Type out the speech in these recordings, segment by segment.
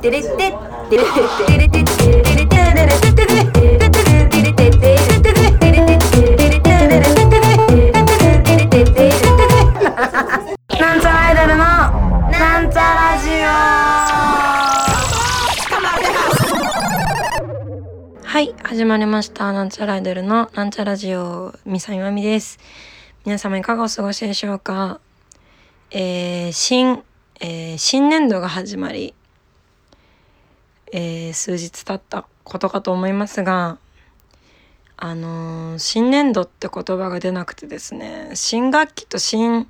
テレテテテレテレテテテレテレテテテテテはい始まりましたなんちゃらアイドルのなんちゃラジオみさみまみです皆様いかがお過ごしでしょうかえー、新、えー、新年度が始まりえー、数日経ったことかと思いますがあのー、新年度って言葉が出なくてですね新学期と新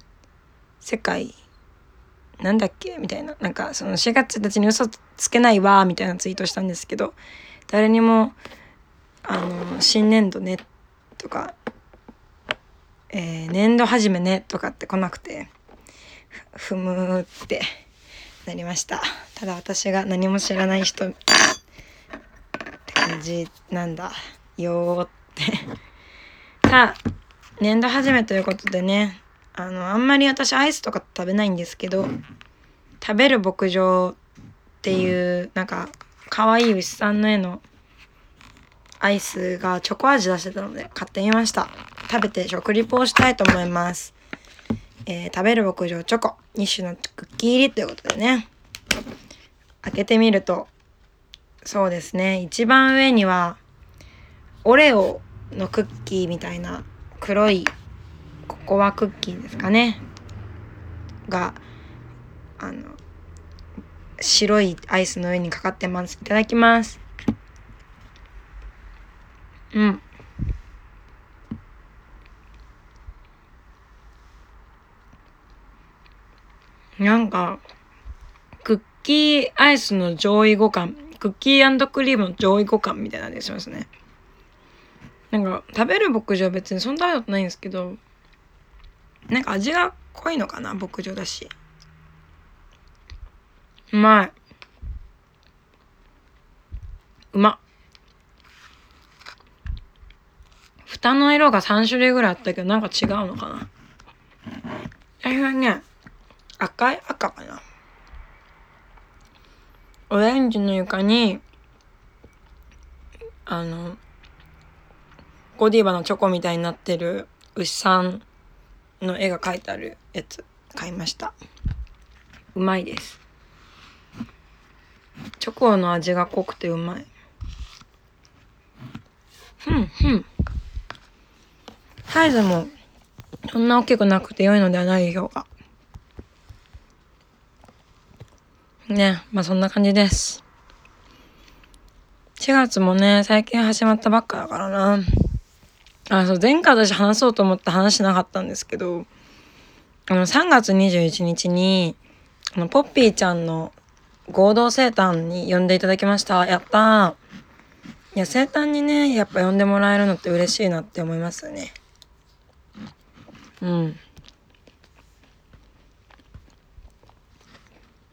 世界なんだっけみたいななんかその4月1日に嘘つけないわみたいなツイートしたんですけど誰にもあの新年度ねとか、えー、年度始めねとかって来なくてふむって。なりました。ただ私が何も知らない人 って感じなんだ。よって。さあ年度始めということでねあのあんまり私アイスとか食べないんですけど食べる牧場っていうなんか可愛い牛さんの絵のアイスがチョコ味出してたので買ってみました。食べて食リポをしたいと思います。えー、食べる牧場チョコ。2種のクッキー入りということでね。開けてみるとそうですね。一番上にはオレオのクッキーみたいな黒いココアクッキーですかね。があの白いアイスの上にかかってます。いただきます。うん。なんかクッキーアイスの上位互換クッキークリームの上位互換みたいな感じしますね。なんか食べる牧場別にそんなことないんですけどなんか味が濃いのかな牧場だし。うまい。うま。蓋の色が3種類ぐらいあったけどなんか違うのかな。最初はね。赤い赤かな。オレンジの床にあのゴディバのチョコみたいになってる牛さんの絵が描いてあるやつ買いました。うまいです。チョコの味が濃くてうまい。ふんふん。サイズもそんな大きくなくて良いのではないでしょうか。ね、まあそんな感じです。4月もね、最近始まったばっかだからな。あ、そう、前回私話そうと思って話しなかったんですけど、あの、3月21日に、あの、ポッピーちゃんの合同生誕に呼んでいただきました。やったー。いや、生誕にね、やっぱ呼んでもらえるのって嬉しいなって思いますよね。うん。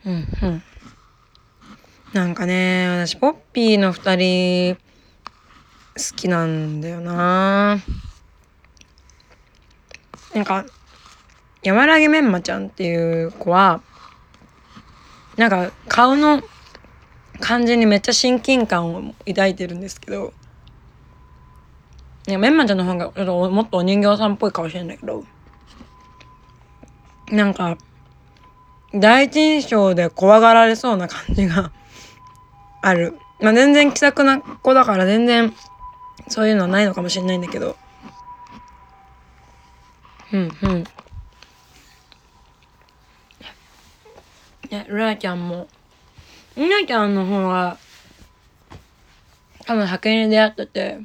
うんうん。なんかね私ポッピーの二人好きなんだよな。なんか山良メンマちゃんっていう子はなんか顔の感じにめっちゃ親近感を抱いてるんですけどいやメンマちゃんの方がちょっともっとお人形さんっぽいかもしれないけどなんか第一印象で怖がられそうな感じが ある。まあ、全然気さくな子だから全然そういうのはないのかもしれないんだけど。うんうん。ね、ルナちゃんも。ルナちゃんの方が多分派遣に出会ってて、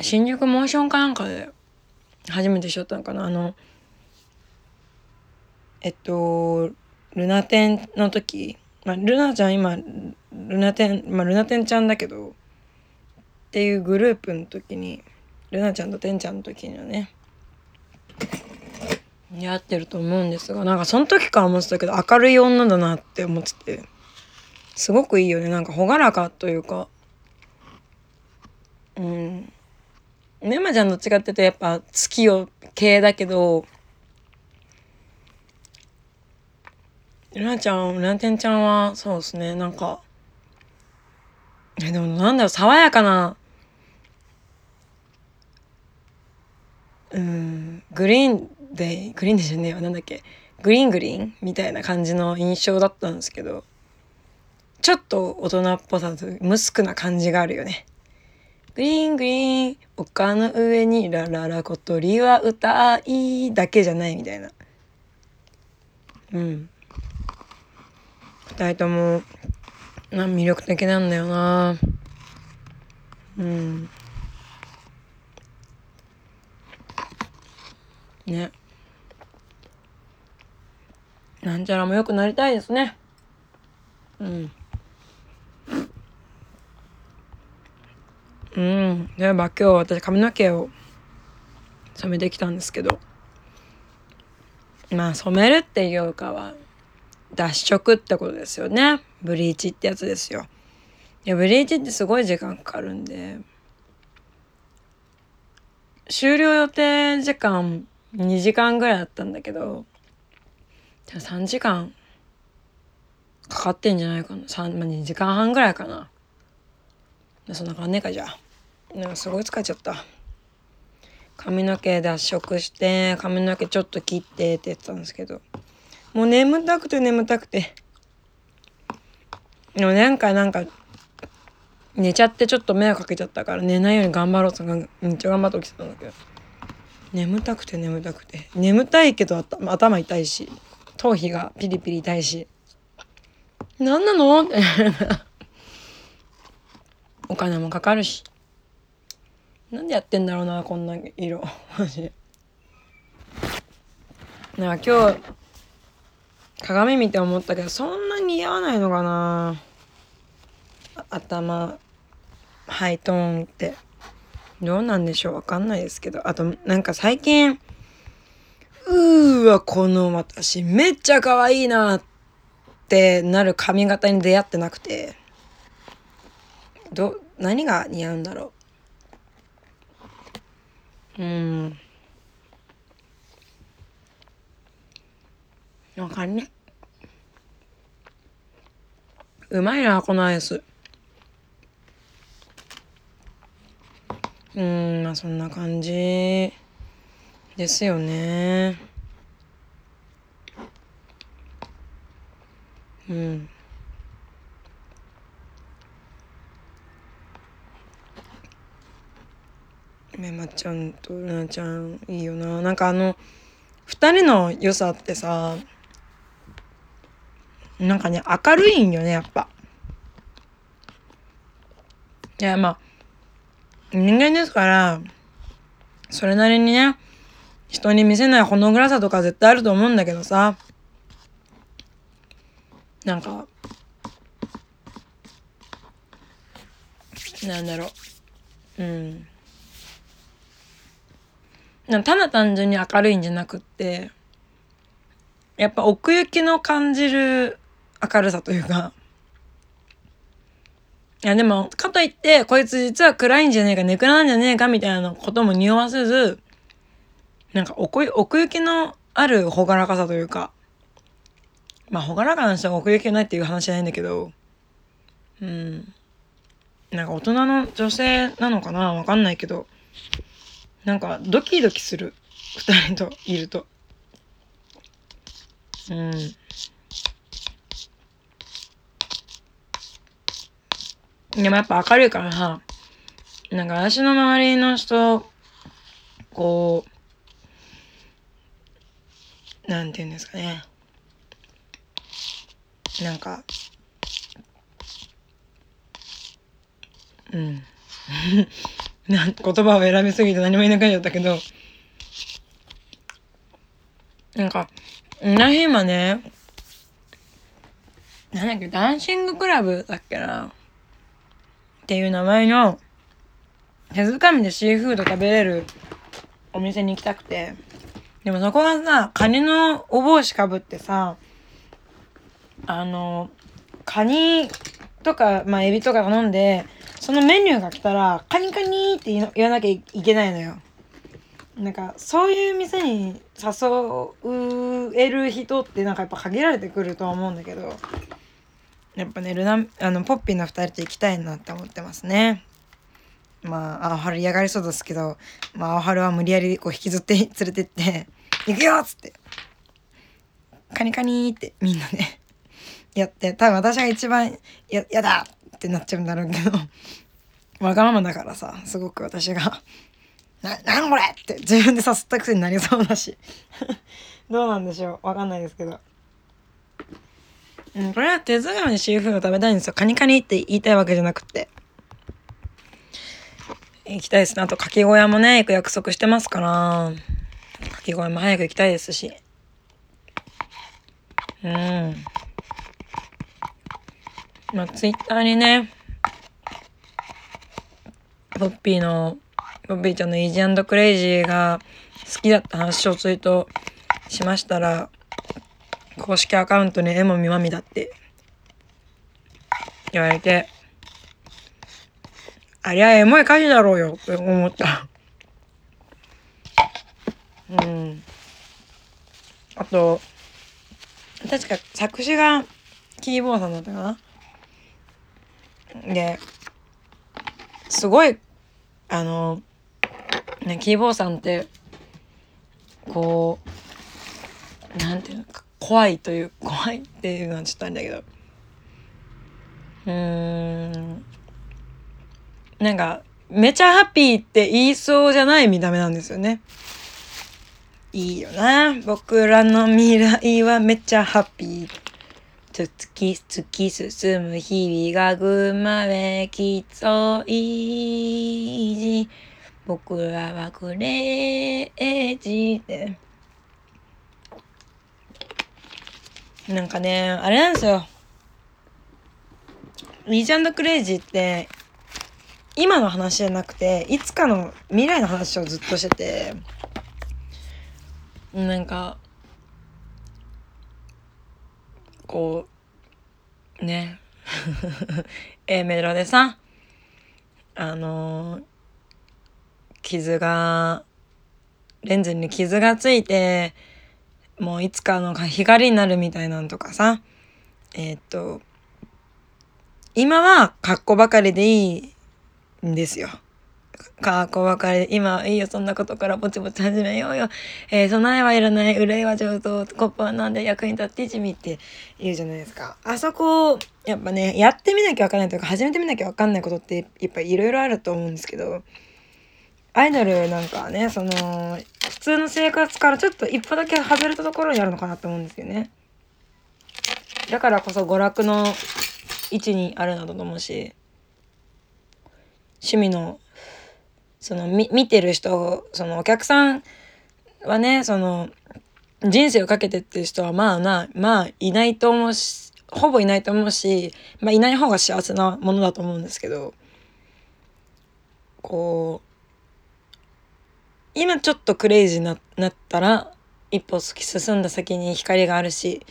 新宿モーションかなんかで初めてしょったのかなあの、えっとルナテンの時、まあ、ルナちゃん今ルナテンまあルナテンちゃんだけどっていうグループの時にルナちゃんとテンちゃんの時にはねやってると思うんですがなんかその時から思ってたけど明るい女だなって思っててすごくいいよね。なんか朗らかというかうん。メマちゃんどっちかっていうとやっぱ月夜系だけどルナちゃん、ルナテンちゃんは、そうですね、なんか、え、でもなんだろう、爽やかな、うん、グリーンで、グリーンでじゃねえわ、なんだっけ、グリーングリーンみたいな感じの印象だったんですけど、ちょっと大人っぽさと、ムスクな感じがあるよね。グリーングリーン、丘の上にラララ小鳥は歌いだけじゃないみたいな。うん。二人とも、な、魅力的なんだよな。うん。ね。なんちゃらも良くなりたいですね。うん。うん。例えば今日私髪の毛を染めてきたんですけど、まあ染めるっていうかは、脱色ってことですよね。ブリーチってやつですよ。いや、ブリーチってすごい時間かかるんで、終了予定時間2時間ぐらいだったんだけど、じゃ3時間かかってんじゃないかな。3、まあ、2時間半ぐらいかな。そんな感じかじゃあ。なんかすごい疲れちゃった。髪の毛脱色して、髪の毛ちょっと切ってって言ってたんですけど、もう眠たくて眠たくて。でもなんかなんか、寝ちゃってちょっと迷惑かけちゃったから寝ないように頑張ろうとめっちゃ頑張って起きてたんだけど。眠たくて眠たくて。眠たいけど頭痛いし、頭皮がピリピリ痛いし。何なの？って。お金もかかるし。なんでやってんだろうな、こんな色。マジで。なんか今日、鏡見て思ったけど、そんなに似合わないのかな頭、ハイトーンって。どうなんでしょう？わかんないですけど。あと、なんか最近、うーわ、この私めっちゃ可愛いなってなる髪型に出会ってなくて。ど、何が似合うんだろう？うん。わかんね。うまいな、このアイス。うん、まあそんな感じですよね。うん。めまちゃんとルナちゃんいいよな。なんかあの、二人の良さってさ、なんかね、明るいんよね、やっぱ。いや、まあ、人間ですから、それなりにね、人に見せないほの暗さとか絶対あると思うんだけどさ、なんか、なんだろう。うん。なただ単純に明るいんじゃなくって、やっぱ奥行きの感じる明るさというか、いやでも、かといって、こいつ実は暗いんじゃねえか、ネクラなんじゃねえかみたいなことも匂わせず、なんか奥奥行きのある朗らかさというか、まあ朗らかな人が奥行きがないっていう話じゃないんだけど、うん。なんか大人の女性なのかなわかんないけど、なんかドキドキする。二人といると。うん。でもやっぱ明るいからさ、なんか私の周りの人、こう、なんて言うんですかね。なんか、うん。なん言葉を選びすぎて何も言いなくなっちゃったけど、なんか、な日今ね、なんだっけ、ダンシングクラブだっけな。っていう名前の手づかみでシーフード食べれるお店に行きたくて。でもそこがさ、カニのお帽子かぶってさ、あの、カニとか、まあ、エビとか頼んで、そのメニューが来たら、カニカニって言わなきゃいけないのよ。なんかそういう店に誘える人ってなんかやっぱ限られてくるとは思うんだけどやっぱねルナあのポッピーの2人と行きたいなって思ってますね。まあ青春嫌がりそうですけど、まあ、青春は無理やりこう引きずって連れてって「行くよ!」っつって「カニカニ」ってみんなで やって多分私が一番や「やだ!」ってなっちゃうんだろうけどわがままだからさすごく私が「ななんこれ!」って自分で誘ったくせになりそうだし どうなんでしょう？わかんないですけど。うん、これは手づかみでシーフード食べたいんですよ。カニカニって言いたいわけじゃなくて。行きたいですね。あと、かき小屋もね、行く約束してますから。かき小屋も早く行きたいですし。うん。まあ、ツイッターにね、ポッピーの、ポッピーちゃんのイージークレイジーが好きだった話をツイートしましたら、公式アカウントに絵もみまみだって言われて、ありゃエモい歌詞だろうよって思った。うん。あと、確か作詞がキーボーさんだったかなで、すごい、あの、ね、キーボーさんって、こう、なんていうの、怖いという、怖いっていうのはちょっとあれだけど、うーん、なんか、めちゃハッピーって言いそうじゃない見た目なんですよね。いいよな。僕らの未来はめっちゃハッピー。突き突き進む日々が群馬へきそいじ僕らはクレイジーでなんかねあれなんですよ。リージクレイジーって今の話じゃなくていつかの未来の話をずっとしててなんかこうね。A メロでさあの傷がレンズに傷がついてもういつかの光になるみたいなんとかさえー、っと今は格好ばかりでいいんですよ。かっこ別れ、今いいよ、そんなことからぼちぼち始めようよ。えー、備えはいらない、憂いは上等、コップはなんで役に立って地味って言うじゃないですか。あそこ、やっぱね、やってみなきゃわかんないというか、始めてみなきゃわかんないことって、やっぱいろいろあると思うんですけど、アイドルなんかね、その、普通の生活からちょっと一歩だけ外れたところにあるのかなと思うんですよね。だからこそ娯楽の位置にあるなどと思うし、趣味のその見見てる人そのお客さんはねその人生をかけてっていう人はまあなまあいないと思うしほぼいないと思うし、まあ、いない方が幸せなものだと思うんですけどこう今ちょっとクレイジーななったら一歩突き進んだ先に光があるし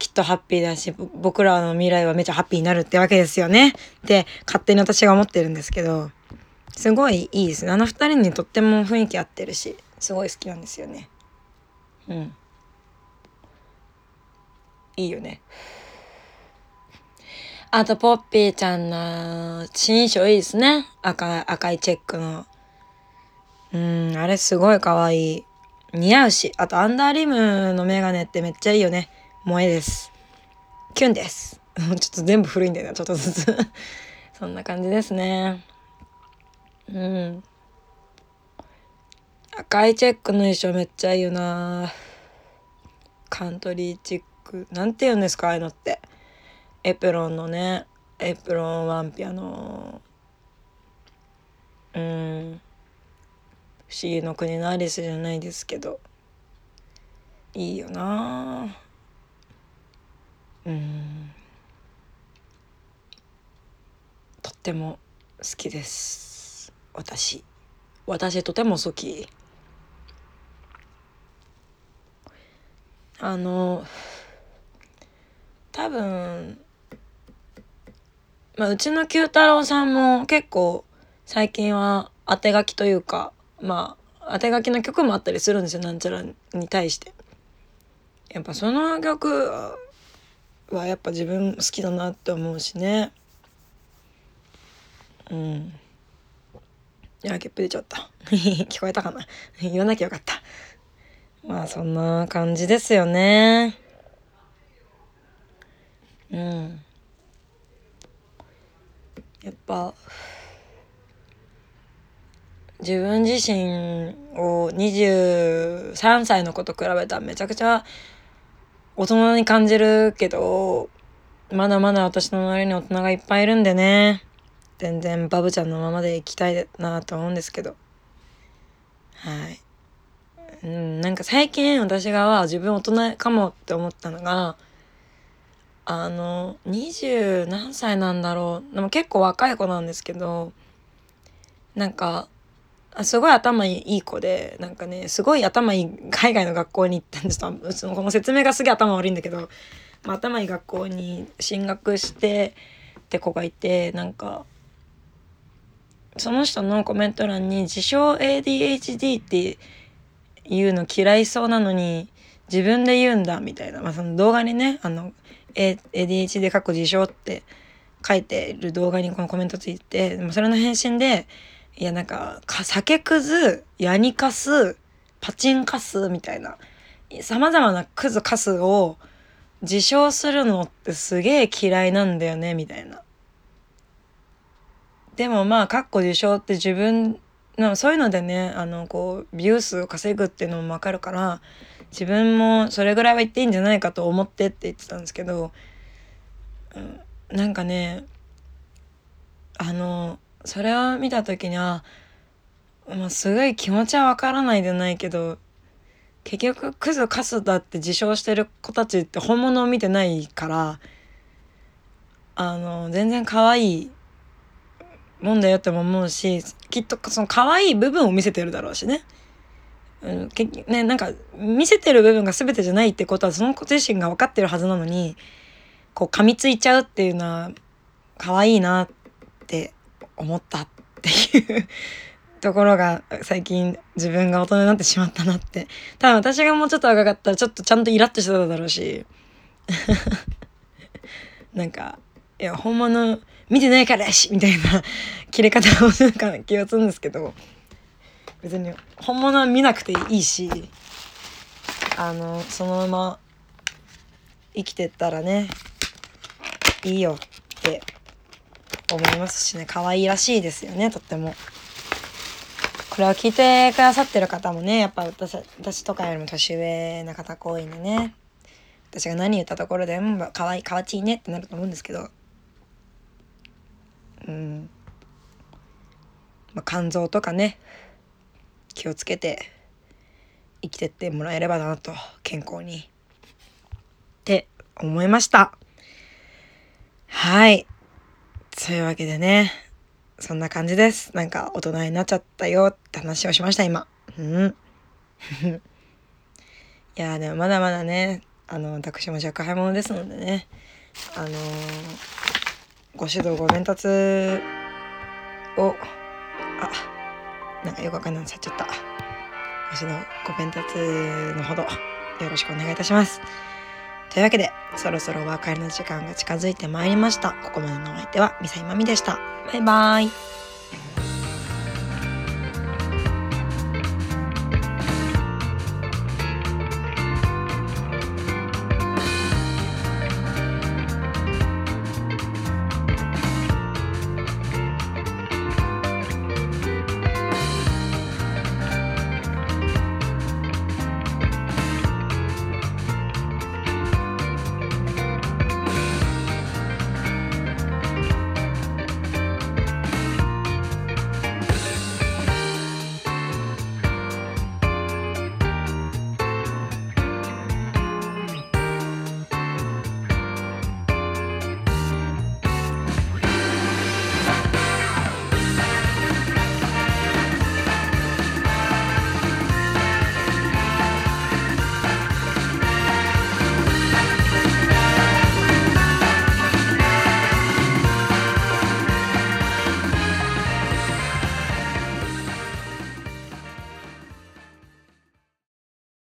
きっとハッピーだし僕らの未来はめちゃハッピーになるってわけですよね。って勝手に私が思ってるんですけど。すごいいいですね。あの二人にとっても雰囲気合ってるしすごい好きなんですよね。うん。いいよね。あとポッピーちゃんの新衣装いいですね。赤赤いチェックの。うんあれすごい可愛い。似合うしあとアンダーリムのメガネってめっちゃいいよね。萌えです。キュンです。ちょっと全部古いんだよなちょっとずつ。そんな感じですね。うん。赤いチェックの衣装めっちゃいいよな。カントリーチック。なんて言うんですかああいうのって。エプロンのね。エプロンワンピアのん不思議の国のアリスじゃないですけど。いいよな。うん。とっても好きです。私。私とても好き。あの多分まあうちの九太郎さんも結構最近は当て書きというかまあ当て書きの曲もあったりするんですよなんちゃらに対して。やっぱその曲はやっぱ自分好きだなって思うしね。うん。いやゲップ出ちゃった。聞こえたかな？言わなきゃよかった。まあそんな感じですよね。うん。やっぱ自分自身を23歳の子と比べたらめちゃくちゃ大人に感じるけどまだまだ私の周りに大人がいっぱいいるんでね。全然バブちゃんのままでいきたいなと思うんですけど。はい。うんなんか最近私が自分大人かもって思ったのがあの20何歳なんだろう。でも結構若い子なんですけどなんかあすごい頭いい子でなんかねすごい頭いい海外の学校に行ったんですそのこの説明がすげえ頭悪いんだけど、まあ、頭いい学校に進学してって子がいてなんかその人のコメント欄に自称 ADHD っていうの嫌いそうなのに自分で言うんだみたいな、まあ、その動画にねあの ADHD 過去自称って書いてる動画にこのコメントついてでもそれの返信でいやなんか酒くずヤニカスパチンカスみたいなさまざまなクズカスを自称するのってすげえ嫌いなんだよねみたいな。でもまあかっこ自称って自分のそういうのでねあのこうビュー数を稼ぐっていうのも分かるから自分もそれぐらいは言っていいんじゃないかと思ってって言ってたんですけど、うん、なんかねあのそれを見た時には、まあ、すごい気持ちはわからないでないけど結局クズカスだって自称してる子たちって本物を見てないからあの全然可愛いもんだよっても思うしきっとその可愛い部分を見せてるだろうしね。うん、けねなんか見せてる部分が全てじゃないってことはその子自身が分かってるはずなのにこう噛みついちゃうっていうのは可愛いなって思ったっていうところが最近自分が大人になってしまったなって。多分私がもうちょっと若かったらちょっとちゃんとイラッとしてただろうし。なんかいや本物見てないからやしみたいな切れ方をするか気がするんですけど。別に本物は見なくていいしあのそのまま生きてったらねいいよって思いますしね。可愛いらしいですよね。とっても。これを聞いてくださってる方もねやっぱ私私とかよりも年上な方多いんでね。私が何言ったところで「うんかわいいかわちいね」ってなると思うんですけど。うん。まあ肝臓とかね気をつけて生きてってもらえればなと健康に。って思いました。はい。そういうわけでね、そんな感じです。なんか大人になっちゃったよって話をしました、今。うん。いやでもまだまだね、あの、私も若輩者ですのでね、あのー、ご指導ご鞭達を、あ、なんかよくわかんないのさっちゃった。ご指導ご鞭達のほどよろしくお願いいたします。というわけで、そろそろお別れの時間が近づいてまいりました。ここまでのお相手は、ミサイマミでした。バイバーイ。